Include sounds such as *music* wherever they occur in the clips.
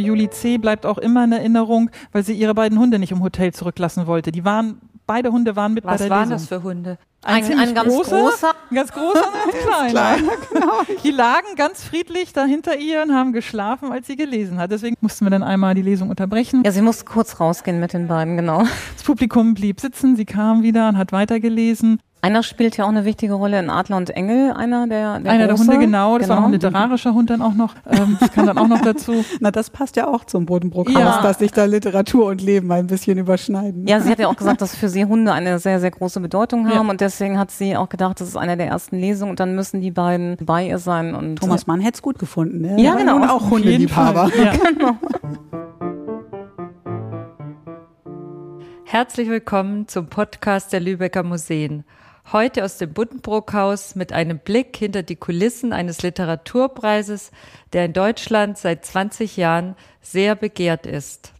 Julie C. bleibt auch immer in Erinnerung, weil sie ihre beiden Hunde nicht im Hotel zurücklassen wollte. Die waren, beide Hunde waren mit Was bei der waren Lesung. das für Hunde? Ein, Ein- ein ganz großer, großer? ein ganz großer und ein *laughs* ganz kleiner. *laughs* genau. Die lagen ganz friedlich da hinter ihr und haben geschlafen, als sie gelesen hat. Deswegen mussten wir dann einmal die Lesung unterbrechen. Ja, sie musste kurz rausgehen mit den beiden, genau. Das Publikum blieb sitzen, sie kam wieder und hat weitergelesen. Einer spielt ja auch eine wichtige Rolle in Adler und Engel, einer der, der Einer der große. Hunde, genau, das war noch ein literarischer Hund dann auch noch. Ähm, das kam dann auch noch dazu. *laughs* Na, das passt ja auch zum Bodenbrookhaus, Ja. dass sich da Literatur und Leben ein bisschen überschneiden. Ja, sie hat ja auch gesagt, dass für sie Hunde eine sehr, sehr große Bedeutung haben Ja. und deswegen hat sie auch gedacht, das ist eine der ersten Lesungen und dann müssen die beiden bei ihr sein und Thomas Mann hätte es gut gefunden. Ne? Ja, genau. nun auch Hundeliebhaber. Ja. *laughs* Herzlich willkommen zum Podcast der Lübecker Museen. Heute aus dem Buddenbrookhaus mit einem Blick hinter die Kulissen eines Literaturpreises, der in Deutschland seit 20 Jahren sehr begehrt ist.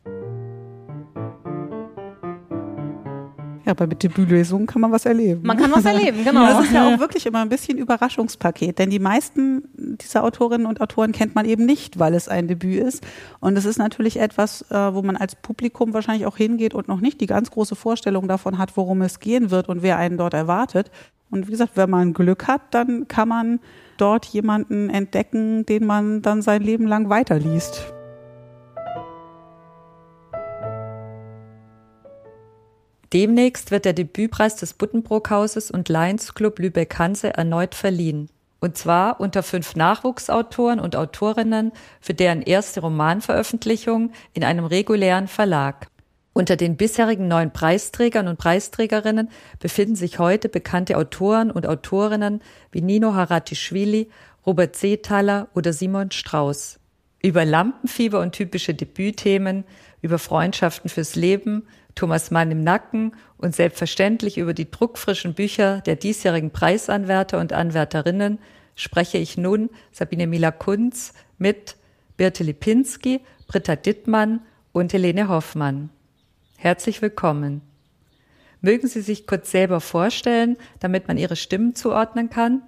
Ja, aber mit Debütlesungen kann man was erleben. man kann was erleben, genau. Das ist ja auch wirklich immer ein bisschen Überraschungspaket, denn die meisten dieser Autorinnen und Autoren kennt man eben nicht, weil es ein Debüt ist. Und es ist natürlich etwas, äh, wo man als Publikum wahrscheinlich auch hingeht und noch nicht die ganz große Vorstellung davon hat, worum es gehen wird und wer einen dort erwartet. Und wie gesagt, wenn man Glück hat, dann kann man dort jemanden entdecken, den man dann sein Leben lang weiterliest. Demnächst wird der Debütpreis des Buddenbrookhauses und Lions Club Lübeck-Hanse erneut verliehen. Und zwar unter fünf Nachwuchsautoren und Autorinnen für deren erste Romanveröffentlichung in einem regulären Verlag. Unter den bisherigen neun Preisträgern und Preisträgerinnen befinden sich heute bekannte Autoren und Autorinnen wie Nino Haratischvili, Robert Seethaler oder Simon Strauß. Über Lampenfieber und typische Debütthemen, über Freundschaften fürs Leben, Thomas Mann im Nacken und selbstverständlich über die druckfrischen Bücher der diesjährigen Preisanwärter und Anwärterinnen spreche ich nun Sabine Mila-Kunz mit Birte Lipinski, Britta Dittmann und Helene Hoffmann. Herzlich willkommen. Mögen Sie sich kurz selber vorstellen, damit man Ihre Stimmen zuordnen kann?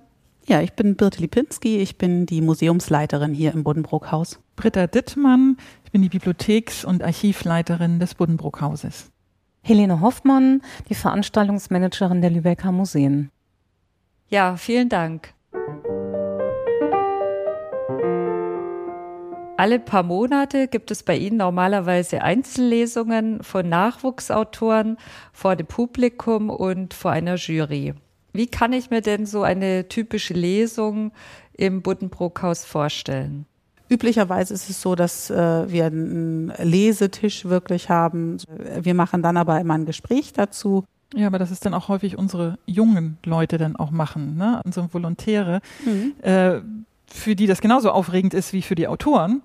Ja, ich bin Birte Lipinski, ich bin die Museumsleiterin hier im Buddenbrookhaus. Britta Dittmann, ich bin die Bibliotheks- und Archivleiterin des Buddenbrookhauses. Helene Hoffmann, die Veranstaltungsmanagerin der Lübecker Museen. Ja, vielen Dank. Alle paar Monate gibt es bei Ihnen normalerweise Einzellesungen von Nachwuchsautoren vor dem Publikum und vor einer Jury. Wie kann ich mir denn so eine typische Lesung im Buddenbrookhaus vorstellen? Üblicherweise ist es so, dass äh, wir einen Lesetisch wirklich haben. Wir machen dann aber immer ein Gespräch dazu. Ja, aber das ist dann auch häufig unsere jungen Leute dann auch machen, ne? unsere Volontäre, äh, für die das genauso aufregend ist wie für die Autoren.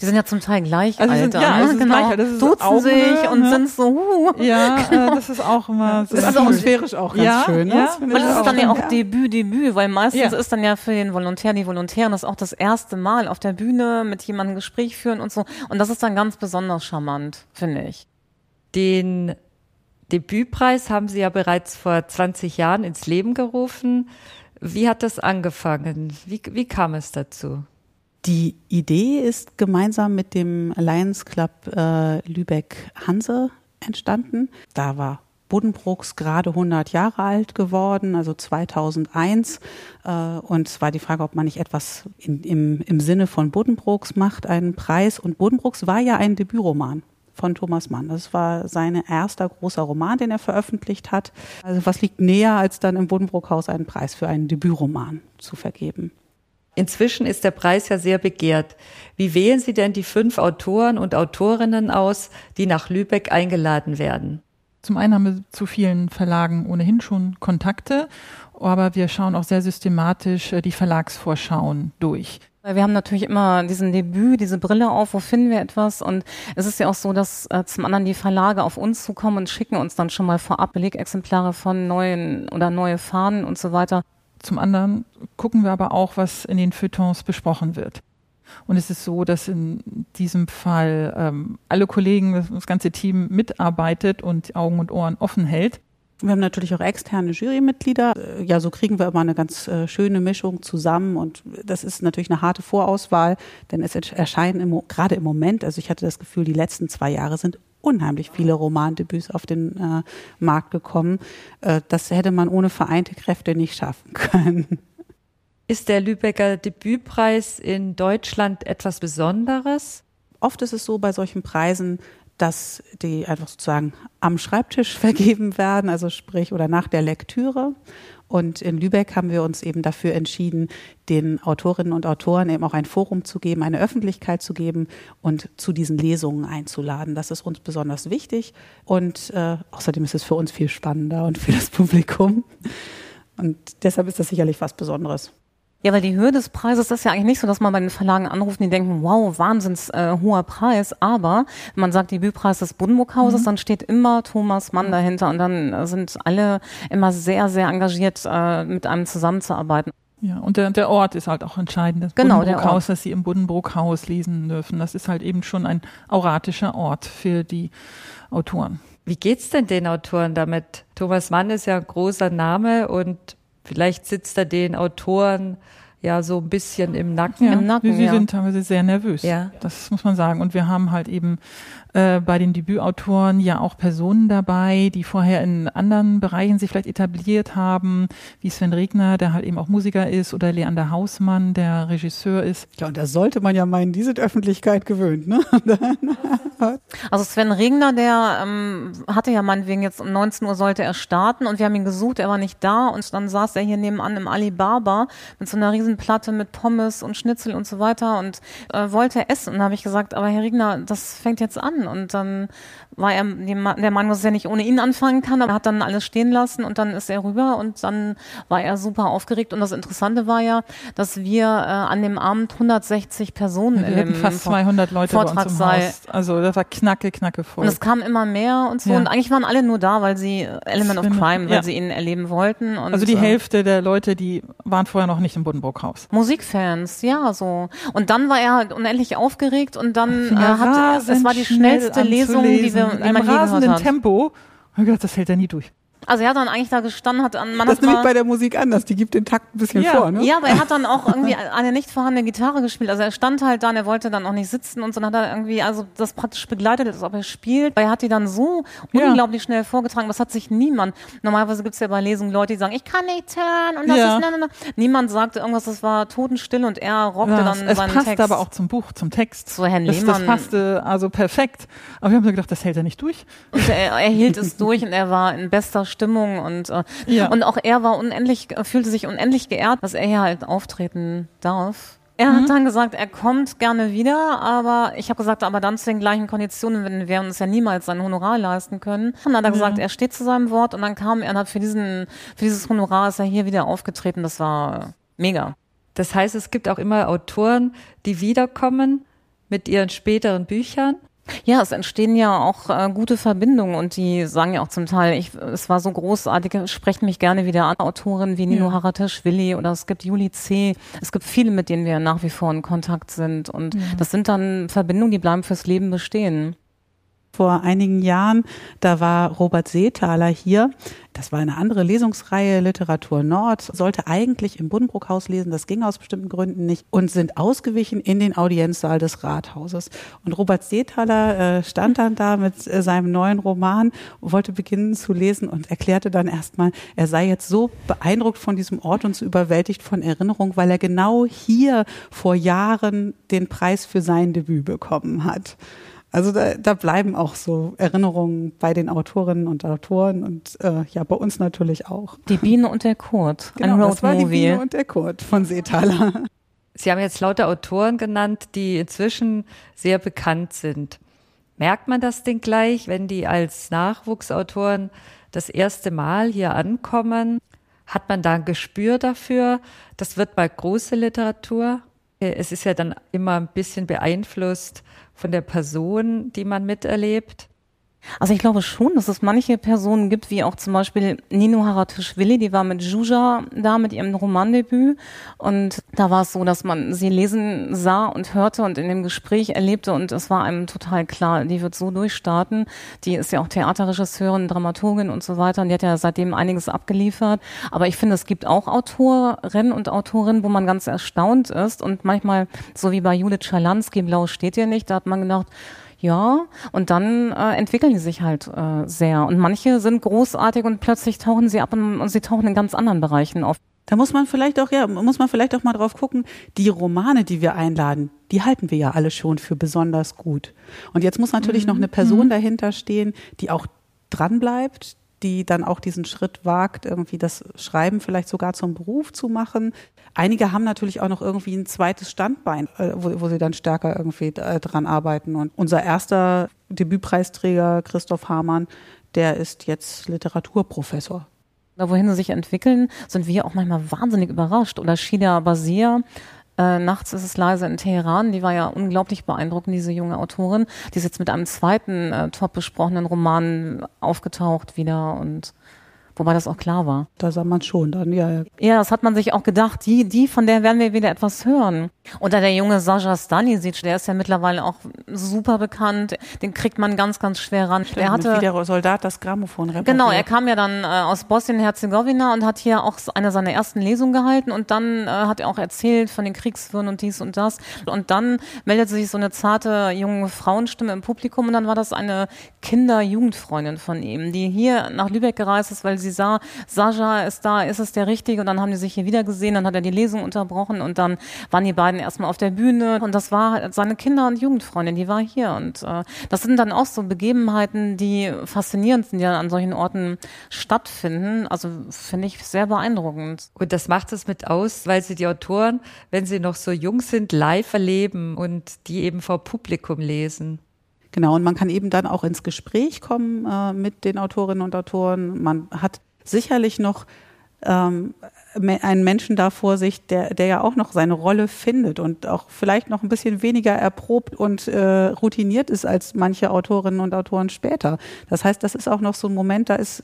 Die sind ja zum Teil gleich Also sie alt, sind- ja, ne? genau. gleich. Das ist duzen Augenhöhe, sich und ne? sind so, huh. Ja, *laughs* äh, das ist auch immer Das ist atmosphärisch auch ganz Ja, schön. Ne? ja. Das Und das ist auch. dann ja auch Debüt, Debüt, weil meistens Ja. ist dann ja für den Volontär, die Volontären das auch das erste Mal auf der Bühne mit jemandem Gespräch führen und so. Und das ist dann ganz besonders charmant, finde ich. Den Debütpreis haben Sie ja bereits vor 20 Jahren ins Leben gerufen. Wie hat das angefangen? Wie, wie kam es dazu? Die Idee ist gemeinsam mit dem Lions Club äh, Lübeck Hanse entstanden. Da war Buddenbrooks gerade 100 Jahre alt geworden, also 2001. Äh, und es war die Frage, ob man nicht etwas in, im, im Sinne von Buddenbrooks macht, einen Preis. Und Buddenbrooks war ja ein Debütroman von Thomas Mann. Das war sein erster großer Roman, den er veröffentlicht hat. Also was liegt näher, als dann im Buddenbrookhaus einen Preis für einen Debütroman zu vergeben? Inzwischen ist der Preis ja sehr begehrt. Wie wählen Sie denn die fünf Autoren und Autorinnen aus, die nach Lübeck eingeladen werden? Zum einen haben wir zu vielen Verlagen ohnehin schon Kontakte, aber wir schauen auch sehr systematisch äh, die Verlagsvorschauen durch. Weil wir haben natürlich immer diesen Debüt, diese Brille auf, wo finden wir etwas? Und es ist ja auch so, dass äh, zum anderen die Verlage auf uns zukommen und schicken uns dann schon mal vorab Belegexemplare von neuen oder neue Fahnen und so weiter. Zum anderen gucken wir aber auch, was in den Feuilletons besprochen wird. Und es ist so, dass in diesem Fall ähm, alle Kollegen, das, ganze Team mitarbeitet und Augen und Ohren offen hält. Wir haben natürlich auch externe Jurymitglieder. Äh, ja, so kriegen wir immer eine ganz äh, schöne Mischung zusammen und das ist natürlich eine harte Vorauswahl, denn es erscheinen im, gerade im Moment, also ich hatte das Gefühl, die letzten zwei Jahre sind unheimlich viele Romandebüts auf den äh, Markt gekommen. Äh, das hätte man ohne vereinte Kräfte nicht schaffen *laughs* können. Ist der Lübecker Debütpreis in Deutschland etwas Besonderes? Oft ist es so bei solchen Preisen, dass die einfach sozusagen am Schreibtisch *laughs* vergeben werden, also sprich oder nach der Lektüre. Und in Lübeck haben wir uns eben dafür entschieden, den Autorinnen und Autoren eben auch ein Forum zu geben, eine Öffentlichkeit zu geben und zu diesen Lesungen einzuladen. Das ist uns besonders wichtig und äh, außerdem ist es für uns viel spannender und für das Publikum. Und deshalb ist das sicherlich was Besonderes. Ja, weil die Höhe des Preises ist ja eigentlich nicht so, dass man bei den Verlagen anruft und die denken, wow, wahnsinns äh, hoher Preis. Aber wenn man sagt, Debütpreis des Buddenbrookhauses, mhm. dann steht immer Thomas Mann dahinter und dann sind alle immer sehr, sehr engagiert, äh, mit einem zusammenzuarbeiten. Ja, und der, der Ort ist halt auch entscheidend. Das genau, der Ort. dass Sie im Buddenbrook-Haus lesen dürfen. Das ist halt eben schon ein auratischer Ort für die Autoren. Wie geht's denn den Autoren damit? Thomas Mann ist ja ein großer Name und Vielleicht sitzt er den Autoren ja so ein bisschen im Nacken. Ja, Im Nacken, sie ja. sind teilweise sehr nervös. Ja. Das muss man sagen. Und wir haben halt eben äh, bei den Debütautoren ja auch Personen dabei, die vorher in anderen Bereichen sich vielleicht etabliert haben, wie Sven Regner, der halt eben auch Musiker ist, oder Leander Hausmann, der Regisseur ist. Ja, und da sollte man ja meinen, die sind Öffentlichkeit gewöhnt, ne? *laughs* also Sven Regner, der ähm, hatte ja meinetwegen jetzt um 19 Uhr sollte er starten und wir haben ihn gesucht, er war nicht da und dann saß er hier nebenan im Alibaba mit so einer Riesenplatte mit Pommes und Schnitzel und so weiter und äh, wollte essen. Und da habe ich gesagt, aber Herr Regner, das fängt jetzt an und dann war er der Mann, dass er nicht ohne ihn anfangen kann, aber er hat dann alles stehen lassen und dann ist er rüber und dann war er super aufgeregt und das Interessante war ja, dass wir äh, an dem Abend 160 Personen wir in fast 200 Leute Vortrag bei uns im Haus. Also das war knacke, knacke voll. Und es kam immer mehr und so ja. und eigentlich waren alle nur da, weil sie Element of Crime, weil ja. sie ihn erleben wollten. Und, also die äh, Hälfte der Leute, die waren vorher noch nicht im Buddenbrook-Haus. Musikfans, ja so. Und dann war er halt unendlich aufgeregt und dann äh, hat er, es war die schnellste Lesung, die wir in einem rasenden Tempo. Ich habe gedacht, das hält er nie durch. Also er hat dann eigentlich da gestanden, hat man Das ist nämlich bei der Musik anders, die gibt den Takt ein bisschen ja. vor, ne? Ja, aber er hat dann auch *laughs* irgendwie eine nicht vorhandene Gitarre gespielt. Also er stand halt da und er wollte dann auch nicht sitzen und so dann hat er irgendwie, also das praktisch begleitet, als ob er spielt. Weil er hat die dann so ja. unglaublich schnell vorgetragen, das hat sich niemand. Normalerweise gibt es ja bei Lesungen Leute, die sagen, ich kann nicht hören und das ja. ist na, na, na. Niemand sagte irgendwas, das war totenstill und er rockte ja, dann es seinen passt Text. aber auch zum Buch, zum Text. Zu Herrn das, Lehmann. Das passte also perfekt. Aber wir haben so gedacht, das hält er nicht durch. Und *laughs* er, er hielt es durch und er war in bester Stimmung und äh, ja. Und auch er war unendlich, fühlte sich unendlich geehrt, dass er hier halt auftreten darf. Er mhm. hat dann gesagt, er kommt gerne wieder, aber ich habe gesagt, aber dann zu den gleichen Konditionen, wenn wir uns ja niemals sein Honorar leisten können. Und dann hat er gesagt, er steht zu seinem Wort und dann kam er und hat für diesen, für dieses Honorar ist er hier wieder aufgetreten. Das war mega. Das heißt, es gibt auch immer Autoren, die wiederkommen mit ihren späteren Büchern ja, es entstehen ja auch äh, gute Verbindungen und die sagen ja auch zum Teil, ich, es war so großartig, sprechen mich gerne wieder an, Autoren wie Nino ja. Haratischvili oder es gibt Juli C. Es gibt viele, mit denen wir nach wie vor in Kontakt sind und ja. das sind dann Verbindungen, die bleiben fürs Leben bestehen vor einigen Jahren. Da war Robert Seethaler hier. Das war eine andere Lesungsreihe, Literatur Nord, sollte eigentlich im Buddenbrookhaus lesen, das ging aus bestimmten Gründen nicht und sind ausgewichen in den Audienzsaal des Rathauses. Und Robert Seethaler äh, stand dann da mit äh, seinem neuen Roman, wollte beginnen zu lesen und erklärte dann erstmal, er sei jetzt so beeindruckt von diesem Ort und so überwältigt von Erinnerung, weil er genau hier vor Jahren den Preis für sein Debüt bekommen hat. Also da, da bleiben auch so Erinnerungen bei den Autorinnen und Autoren und äh, ja, bei uns natürlich auch. Die Biene und der Kurt, *laughs* genau, ein Road das war die Biene und der Kurt von Seethaler. Sie haben jetzt lauter Autoren genannt, die inzwischen sehr bekannt sind. Merkt man das denn gleich, wenn die als Nachwuchsautoren das erste Mal hier ankommen? Hat man da ein Gespür dafür? Das wird mal große Literatur. Es ist ja dann immer ein bisschen beeinflusst von der Person, die man miterlebt? Also ich glaube schon, dass es manche Personen gibt, wie auch zum Beispiel Nino Haratischvili, die war mit Juja da mit ihrem Romandebüt und da war es so, dass man sie lesen sah und hörte und in dem Gespräch erlebte und es war einem total klar, die wird so durchstarten. Die ist ja auch Theaterregisseurin, Dramaturgin und so weiter und die hat ja seitdem einiges abgeliefert. Aber ich finde, es gibt auch Autorinnen und Autorinnen, wo man ganz erstaunt ist und manchmal, so wie bei Judith Schalansky, Blau steht ihr nicht, da hat man gedacht, ja, und dann äh, entwickeln die sich halt äh, sehr. Und manche sind großartig und plötzlich tauchen sie ab und, und sie tauchen in ganz anderen Bereichen auf. Da muss man vielleicht auch, ja, muss man vielleicht auch mal drauf gucken, die Romane, die wir einladen, die halten wir ja alle schon für besonders gut. Und jetzt muss natürlich mhm. noch eine Person mhm. dahinter stehen, die auch dranbleibt, die dann auch diesen Schritt wagt, irgendwie das Schreiben vielleicht sogar zum Beruf zu machen. Einige haben natürlich auch noch irgendwie ein zweites Standbein, äh, wo, wo sie dann stärker irgendwie äh, dran arbeiten. Und unser erster Debütpreisträger, Christoph Hamann, der ist jetzt Literaturprofessor. Da wohin sie sich entwickeln, sind wir auch manchmal wahnsinnig überrascht. Oder Shida Basir, äh, Nachts ist es leise in Teheran. Die war ja unglaublich beeindruckend, diese junge Autorin. Die ist jetzt mit einem zweiten äh, top besprochenen Roman aufgetaucht wieder und wobei das auch klar war. Da sah man schon dann, ja, ja. Ja, das hat man sich auch gedacht, die, die, von der werden wir wieder etwas hören. Oder der junge Sascha Stanisic, der ist ja mittlerweile auch super bekannt, den kriegt man ganz, ganz schwer ran. Der hatte, wie der Soldat das Grammophon repariert. Genau, er kam ja dann äh, aus Bosnien-Herzegowina und hat hier auch eine seiner ersten Lesungen gehalten und dann äh, hat er auch erzählt von den Kriegswirren und dies und das. Und dann meldete sich so eine zarte junge Frauenstimme im Publikum und dann war das eine Kinder-Jugendfreundin von ihm, die hier nach Lübeck gereist ist, weil sie sah, Sascha ist da, ist es der Richtige und dann haben die sich hier wieder gesehen, dann hat er die Lesung unterbrochen und dann waren die beiden erstmal auf der Bühne und das war seine Kinder- und Jugendfreundin, die war hier und äh, das sind dann auch so Begebenheiten, die faszinierend sind, die an solchen Orten stattfinden. Also finde ich sehr beeindruckend. Und das macht es mit aus, weil sie die Autoren, wenn sie noch so jung sind, live erleben und die eben vor Publikum lesen. Genau, und man kann eben dann auch ins Gespräch kommen äh, mit den Autorinnen und Autoren. Man hat sicherlich noch ähm, einen Menschen da vor sich, der, der ja auch noch seine Rolle findet und auch vielleicht noch ein bisschen weniger erprobt und äh, routiniert ist als manche Autorinnen und Autoren später. Das heißt, das ist auch noch so ein Moment, da ist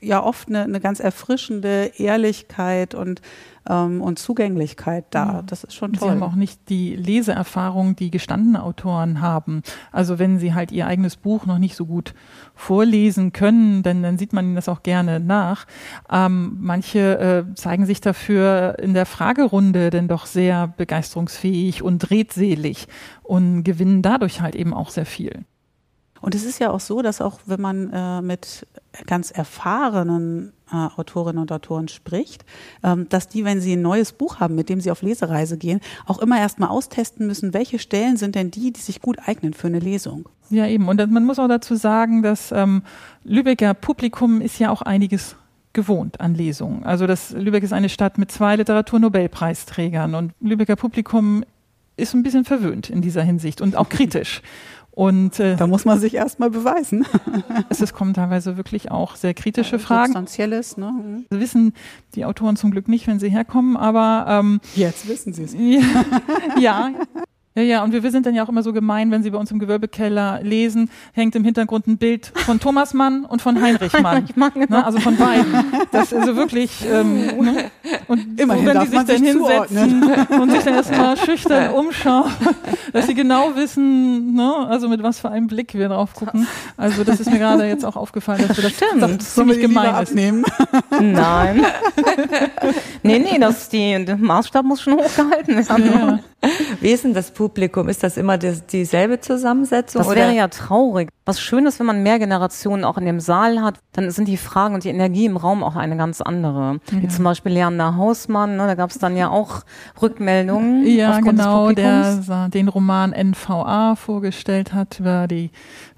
ja oft eine, eine ganz erfrischende Ehrlichkeit und ähm, und Zugänglichkeit da. Das ist schon toll. Sie haben auch nicht die Leseerfahrung, die gestandene Autoren haben. Also wenn sie halt ihr eigenes Buch noch nicht so gut vorlesen können, dann, dann sieht man ihnen das auch gerne nach. Ähm, manche äh, zeigen sich dafür in der Fragerunde denn doch sehr begeisterungsfähig und redselig und gewinnen dadurch halt eben auch sehr viel. Und es ist ja auch so, dass auch wenn man äh, mit ganz erfahrenen äh, Autorinnen und Autoren spricht, ähm, dass die, wenn sie ein neues Buch haben, mit dem sie auf Lesereise gehen, auch immer erstmal austesten müssen, welche Stellen sind denn die, die sich gut eignen für eine Lesung. Ja, eben. Und man muss auch dazu sagen, dass ähm, Lübecker Publikum ist ja auch einiges gewohnt an Lesungen. Also das Lübeck ist eine Stadt mit zwei Literaturnobelpreisträgern und Lübecker Publikum ist ein bisschen verwöhnt in dieser Hinsicht und auch kritisch. Und äh, da muss man sich erstmal beweisen. *laughs* es, kommen teilweise wirklich auch sehr kritische ja, Fragen. Substanzielles, ne? Mhm. Das wissen die Autoren zum Glück nicht, wenn sie herkommen, aber ähm, jetzt wissen sie es. ja, *laughs* ja, ja, und wir, wir sind dann ja auch immer so gemein, wenn Sie bei uns im Gewölbekeller lesen, hängt im Hintergrund ein Bild von Thomas Mann und von Heinrich Mann. Heinrich Mann genau. ne, also von beiden. Das ist also wirklich, ähm, ne? und Immerhin so, wenn die sich dann hinsetzen und sich dann erstmal schüchtern umschauen, dass sie genau wissen, ne, also mit was für einem Blick wir drauf gucken. Also das ist mir gerade jetzt auch aufgefallen, dass wir das, Stimmt. das, das ziemlich gemein ist. abnehmen. Nein. nee, nee, das die, der Maßstab muss schon hochgehalten werden. Ja. Wie ist denn das Publikum? Ist das immer die, dieselbe Zusammensetzung? Das oder? wäre ja traurig. Was schön ist, wenn man mehr Generationen auch in dem Saal hat, dann sind die Fragen und die Energie im Raum auch eine ganz andere. Ja. Wie zum Beispiel Leander Hausmann, ne, da gab es dann ja auch Rückmeldungen. Ja, genau, der den Roman NVA vorgestellt hat über die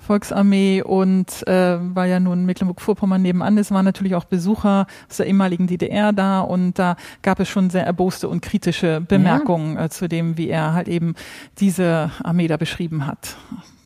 Volksarmee und äh, weil ja nun Mecklenburg-Vorpommern nebenan ist, waren natürlich auch Besucher aus der ehemaligen DDR da und da gab es schon sehr erboste und kritische Bemerkungen ja. äh, zu dem, wie er halt eben diese Armee da beschrieben hat.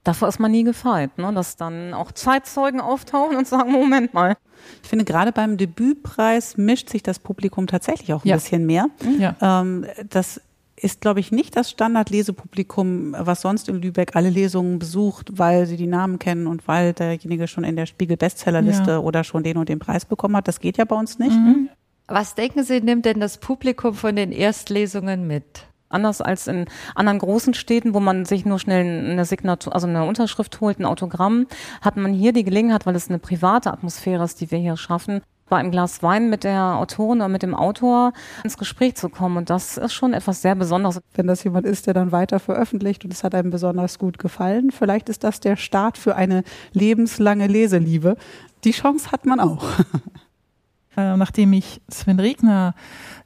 Davor ist man nie gefeit, ne? dass dann auch Zeitzeugen auftauchen und sagen, Moment mal. Ich finde, gerade beim Debütpreis mischt sich das Publikum tatsächlich auch ein ja. bisschen mehr. Ja. Ähm, das ist, glaube ich, nicht das Standardlesepublikum, was sonst in Lübeck alle Lesungen besucht, weil sie die Namen kennen und weil derjenige schon in der Spiegel-Bestsellerliste ja. oder schon den und den Preis bekommen hat. Das geht ja bei uns nicht. Mhm. Was denken Sie, nimmt denn das Publikum von den Erstlesungen mit? Anders als in anderen großen Städten, wo man sich nur schnell eine Signatur, also eine Unterschrift holt, ein Autogramm, hat man hier die Gelegenheit, weil es eine private Atmosphäre ist, die wir hier schaffen, bei einem Glas Wein mit der Autorin oder mit dem Autor ins Gespräch zu kommen. Und das ist schon etwas sehr Besonderes. Wenn das jemand ist, der dann weiter veröffentlicht und es hat einem besonders gut gefallen, vielleicht ist das der Start für eine lebenslange Leseliebe. Die Chance hat man auch. *laughs* Äh, nachdem ich Sven Regner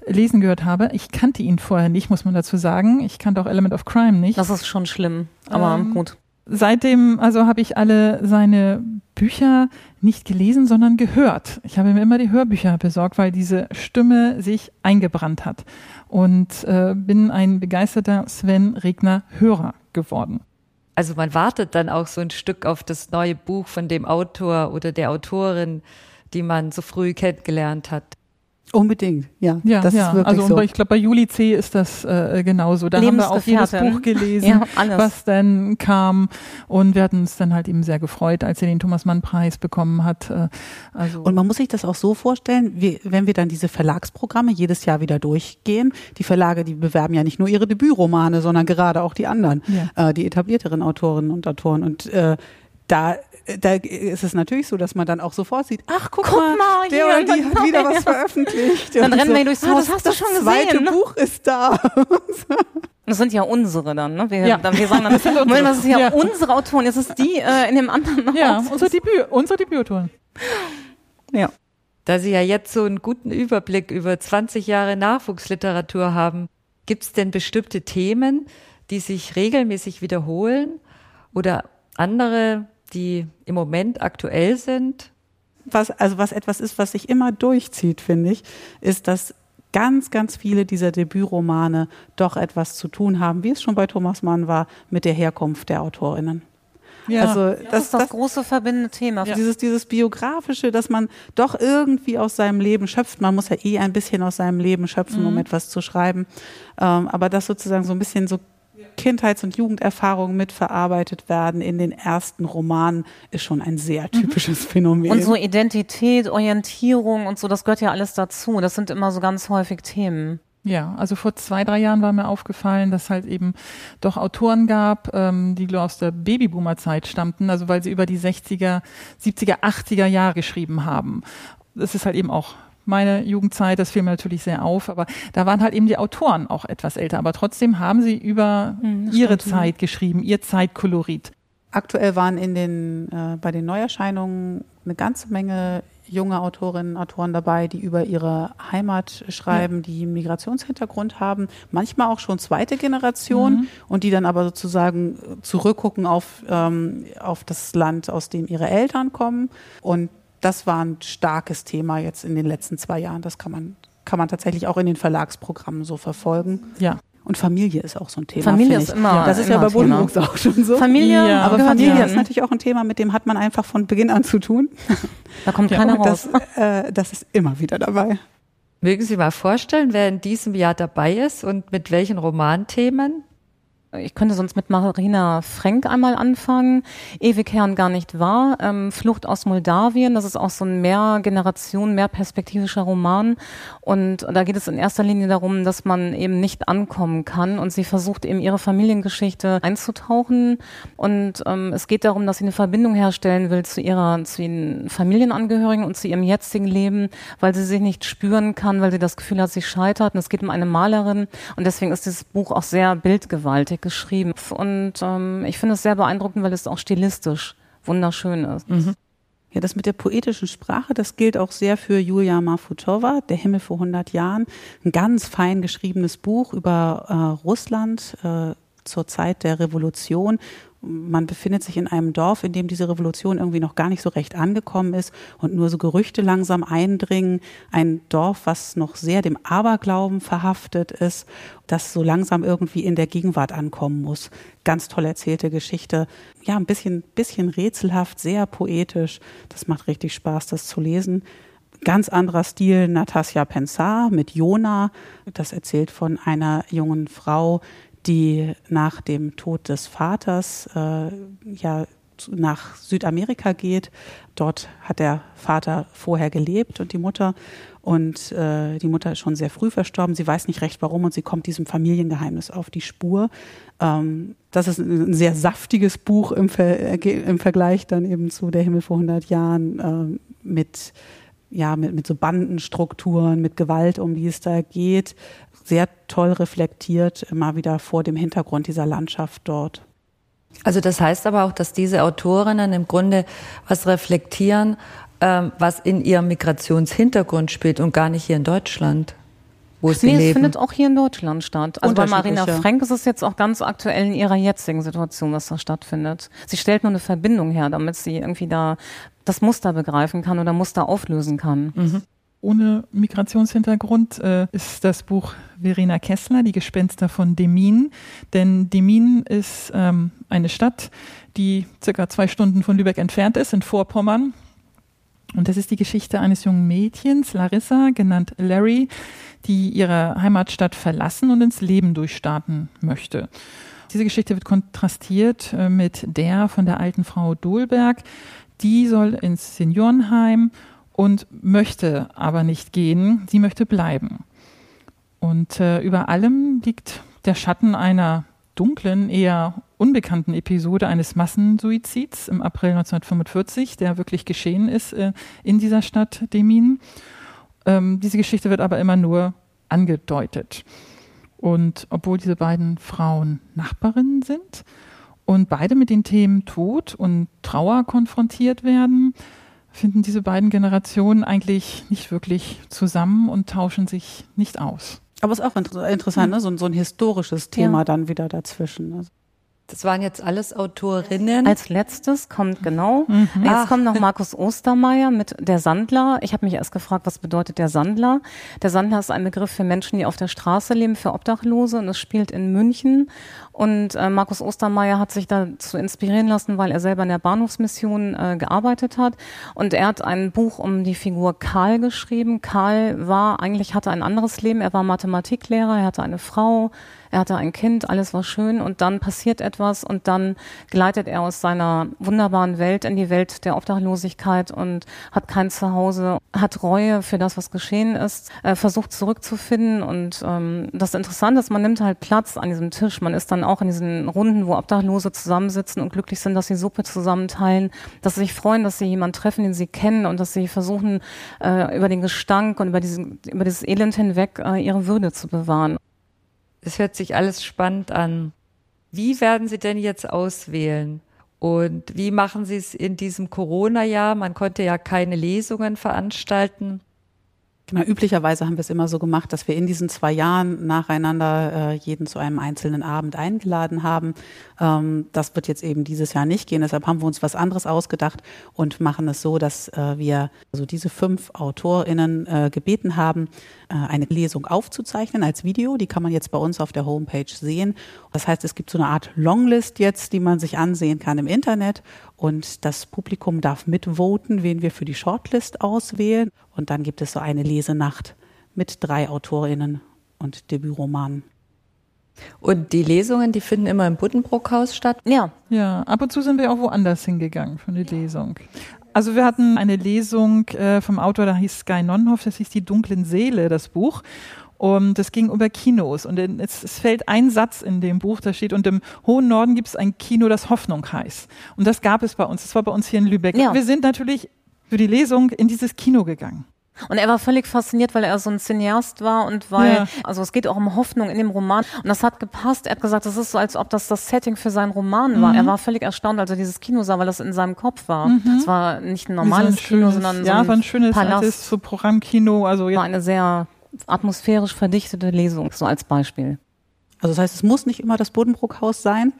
lesen gehört habe, ich kannte ihn vorher nicht, muss man dazu sagen. Ich kannte auch Element of Crime nicht. Das ist schon schlimm, aber ähm, gut seitdem also habe ich alle seine Bücher nicht gelesen, sondern gehört. Ich habe mir immer die Hörbücher besorgt, weil diese Stimme sich eingebrannt hat und äh, bin ein begeisterter Sven Regner Hörer geworden. Also man wartet dann auch so ein Stück auf das neue Buch von dem Autor oder der Autorin, die man so früh kennengelernt hat. Unbedingt, ja. Ja, das ja. ist wirklich also so. ich glaube, bei Juli C. ist das äh, genauso. Da haben wir auch jedes Buch *laughs* gelesen, ja, was dann kam. Und wir hatten uns dann halt eben sehr gefreut, als er den Thomas Mann Preis bekommen hat. Äh, also und man muss sich das auch so vorstellen, wie, wenn wir dann diese Verlagsprogramme jedes Jahr wieder durchgehen. Die Verlage, die bewerben ja nicht nur ihre Debütromane, sondern gerade auch die anderen, ja. äh, die etablierteren Autorinnen und Autoren. Und äh, da da ist es natürlich so, dass man dann auch sofort sieht, ach guck, guck mal, mal der oder die hat wieder was *laughs* veröffentlicht. Dann rennen wir durchs Haus, das hast du schon gesehen. Das zweite ne? Buch ist da. *laughs* Das sind ja unsere dann, ne? Wir, ja. dann, wir sagen dann, *laughs* das, Moment, das ist ja, ja, unsere Autoren, jetzt ist die äh, in dem anderen Ja, Haus. unsere, Debüt, unsere Debütautoren. Ja. Da Sie ja jetzt so einen guten Überblick über 20 Jahre Nachwuchsliteratur haben, gibt es denn bestimmte Themen, die sich regelmäßig wiederholen oder andere die im Moment aktuell sind? Was, also was etwas ist, was sich immer durchzieht, finde ich, ist, dass ganz, ganz viele dieser Debütromane doch etwas zu tun haben, wie es schon bei Thomas Mann war, mit der Herkunft der Autorinnen. Ja, also das, das ist das, das, große verbindende Thema. Ja. Dieses, dieses biografische, dass man doch irgendwie aus seinem Leben schöpft. Man muss ja eh ein bisschen aus seinem Leben schöpfen, mhm. um etwas zu schreiben. Ähm, aber das sozusagen so ein bisschen so Kindheits- und Jugenderfahrungen mitverarbeitet werden in den ersten Romanen, ist schon ein sehr mhm. typisches mhm. Phänomen. Und so Identität, Orientierung und so, das gehört ja alles dazu. Das sind immer so ganz häufig Themen. Ja, also vor zwei, drei Jahren war mir aufgefallen, dass halt eben doch Autoren gab, ähm, die aus der Babyboomer-Zeit stammten, also weil sie über die 60er, 70er, 80er Jahre geschrieben haben. Das ist halt eben auch meine Jugendzeit, das fiel mir natürlich sehr auf, aber da waren halt eben die Autoren auch etwas älter, aber trotzdem haben sie über hm, ihre stimmt. Zeit geschrieben, ihr Zeitkolorit. Aktuell waren in den, äh, bei den Neuerscheinungen eine ganze Menge junge Autorinnen und Autoren dabei, die über ihre Heimat schreiben, ja. die Migrationshintergrund haben, manchmal auch schon zweite Generation mhm. und die dann aber sozusagen zurückgucken auf, ähm, auf das Land, aus dem ihre Eltern kommen und das war ein starkes Thema jetzt in den letzten zwei Jahren. Das kann man, kann man tatsächlich auch in den Verlagsprogrammen so verfolgen. Ja. Und Familie ist auch so ein Thema. Familie ist immer. Das ist ja bei Buddenbrooks auch schon so. Familie, ja. aber Familie ja. ist natürlich auch ein Thema, mit dem hat man einfach von Beginn an zu tun. *laughs* Da kommt keiner ja, raus. Das, äh, das ist immer wieder dabei. Mögen Sie mal vorstellen, wer in diesem Jahr dabei ist und mit welchen Romanthemen? Ich könnte sonst mit Marina Frank einmal anfangen. Ewig Herrn gar nicht wahr. Ähm, Flucht aus Moldawien. Das ist auch so ein mehr Generation, mehr perspektivischer Roman. Und da geht es in erster Linie darum, dass man eben nicht ankommen kann. Und sie versucht eben ihre Familiengeschichte einzutauchen. Und ähm, es geht darum, dass sie eine Verbindung herstellen will zu ihrer, zu ihren Familienangehörigen und zu ihrem jetzigen Leben, weil sie sich nicht spüren kann, weil sie das Gefühl hat, sie scheitert. Und es geht um eine Malerin. Und deswegen ist dieses Buch auch sehr bildgewaltig geschrieben. Und ähm, ich finde es sehr beeindruckend, weil es auch stilistisch wunderschön ist. Mhm. Ja, das mit der poetischen Sprache, das gilt auch sehr für Julia Mafutova, Der Himmel vor 100 Jahren. Ein ganz fein geschriebenes Buch über äh, Russland äh, zur Zeit der Revolution man befindet sich in einem Dorf, in dem diese Revolution irgendwie noch gar nicht so recht angekommen ist und nur so Gerüchte langsam eindringen. Ein Dorf, was noch sehr dem Aberglauben verhaftet ist, das so langsam irgendwie in der Gegenwart ankommen muss. Ganz toll erzählte Geschichte. Ja, ein bisschen, bisschen rätselhaft, sehr poetisch. Das macht richtig Spaß, das zu lesen Ganz anderer Stil Natasja Pensar mit Jona. Das erzählt von einer jungen Frau, die nach dem Tod des Vaters äh, ja nach Südamerika geht. Dort hat der Vater vorher gelebt und die Mutter. Und äh, die Mutter ist schon sehr früh verstorben. Sie weiß nicht recht warum und sie kommt diesem Familiengeheimnis auf die Spur. Ähm, das ist ein sehr saftiges Buch im, Ver im Vergleich dann eben zu Der Himmel vor 100 Jahren äh, mit ja, mit, mit so Bandenstrukturen, mit Gewalt, um die es da geht, sehr toll reflektiert, immer wieder vor dem Hintergrund dieser Landschaft dort. Also das heißt aber auch, dass diese Autorinnen im Grunde was reflektieren, ähm, was in ihrem Migrationshintergrund spielt und gar nicht hier in Deutschland. Wo es nee, es findet auch hier in Deutschland statt. Also bei Marina Frank ist es jetzt auch ganz aktuell in ihrer jetzigen Situation, was da stattfindet. Sie stellt nur eine Verbindung her, damit sie irgendwie da das Muster begreifen kann oder Muster auflösen kann. Mhm. Ohne Migrationshintergrund äh, ist das Buch Verena Kessler, Die Gespenster von Demin. Denn Demin ist ähm, eine Stadt, die circa zwei Stunden von Lübeck entfernt ist, in Vorpommern. Und das ist die Geschichte eines jungen Mädchens, Larissa, genannt Larry, die ihre Heimatstadt verlassen und ins Leben durchstarten möchte. Diese Geschichte wird kontrastiert äh, mit der von der alten Frau Dolberg, die soll ins Seniorenheim und möchte aber nicht gehen, sie möchte bleiben. Und äh, über allem liegt der Schatten einer dunklen, eher unbekannten Episode eines Massensuizids im April 1945, der wirklich geschehen ist äh, in dieser Stadt Demin. Ähm, diese Geschichte wird aber immer nur angedeutet. Und obwohl diese beiden Frauen Nachbarinnen sind, und beide mit den Themen Tod und Trauer konfrontiert werden, finden diese beiden Generationen eigentlich nicht wirklich zusammen und tauschen sich nicht aus. Aber es ist auch inter interessant, ne? so, so, ein historisches Thema ja. dann wieder dazwischen. Also. Das waren jetzt alles Autorinnen. Als letztes kommt genau. Mhm. Jetzt Ach. kommt noch Markus Ostermeier mit Der Sandler. Ich habe mich erst gefragt, was bedeutet der Sandler? Der Sandler ist ein Begriff für Menschen, die auf der Straße leben, für Obdachlose und es spielt in München. Und äh, Markus Ostermeier hat sich dazu inspirieren lassen, weil er selber in der Bahnhofsmission äh, gearbeitet hat. Und er hat ein Buch um die Figur Karl geschrieben. Karl war eigentlich hatte ein anderes Leben. Er war Mathematiklehrer, er hatte eine Frau, er hatte ein Kind, alles war schön und dann passiert etwas und dann gleitet er aus seiner wunderbaren Welt in die Welt der Obdachlosigkeit und hat kein Zuhause, hat Reue für das, was geschehen ist, äh, versucht zurückzufinden und ähm, das Interessante ist, man nimmt halt Platz an diesem Tisch, man ist dann auch in diesen Runden, wo Obdachlose zusammensitzen und glücklich sind, dass sie Suppe zusammenteilen, dass sie sich freuen, dass sie jemanden treffen, den sie kennen und dass sie versuchen, äh, über den Gestank und über, diesen, über dieses Elend hinweg äh, ihre Würde zu bewahren. Es hört sich alles spannend an. Wie werden Sie denn jetzt auswählen? Und wie machen Sie es in diesem Corona-Jahr? Man konnte ja keine Lesungen veranstalten. Genau, üblicherweise haben wir es immer so gemacht, dass wir in diesen zwei Jahren nacheinander äh, jeden zu einem einzelnen Abend eingeladen haben. Ähm, das wird jetzt eben dieses Jahr nicht gehen. Deshalb haben wir uns was anderes ausgedacht und machen es so, dass äh, wir also diese fünf AutorInnen äh, gebeten haben, äh, eine Lesung aufzuzeichnen als Video. Die kann man jetzt bei uns auf der Homepage sehen. Das heißt, es gibt so eine Art Longlist jetzt, die man sich ansehen kann im Internet. Und das Publikum darf mitvoten, wen wir für die Shortlist auswählen. Und dann gibt es so eine Lesenacht mit drei AutorInnen und Debütromanen. Und die Lesungen, die finden immer im Buddenbrook-Haus statt? Ja. Ja, ab und zu sind wir auch woanders hingegangen für eine Lesung. Also wir hatten eine Lesung äh, vom Autor, da hieß Sky Nonnenhoff, das hieß Die dunklen Seele, das Buch. Und das ging über Kinos. Und es, es, fällt ein Satz in dem Buch, da steht, und im hohen Norden gibt es ein Kino, das Hoffnung heißt. Und das gab es bei uns. Das war bei uns hier in Lübeck. Ja. Wir sind natürlich für die Lesung in dieses Kino gegangen. Und er war völlig fasziniert, weil er so ein Cineast war und weil, ja. also es geht auch um Hoffnung in dem Roman. Und das hat gepasst. Er hat gesagt, das ist so, als ob das das Setting für seinen Roman war. Mhm. Er war völlig erstaunt, als er dieses Kino sah, weil das in seinem Kopf war. Mhm. Es war nicht ein normales so ein Kino, sondern so ja, ein, war ein schönes Palast. so Programmkino. Also ja. War eine sehr atmosphärisch verdichtete Lesung, so als Beispiel. Also das heißt, es muss nicht immer das Bodenbruckhaus sein.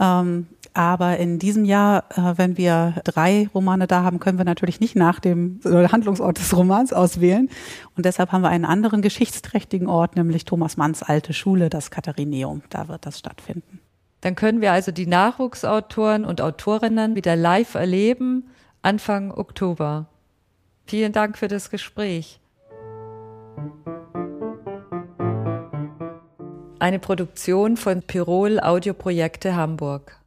Ähm, aber in diesem Jahr, äh, wenn wir drei Romane da haben, können wir natürlich nicht nach dem Handlungsort des Romans auswählen. Und deshalb haben wir einen anderen geschichtsträchtigen Ort, nämlich Thomas Manns alte Schule, das Katharineum. Da wird das stattfinden. Dann können wir also die Nachwuchsautoren und Autorinnen wieder live erleben, Anfang Oktober. Vielen Dank für das Gespräch. Eine Produktion von Pirol Audioprojekte Hamburg.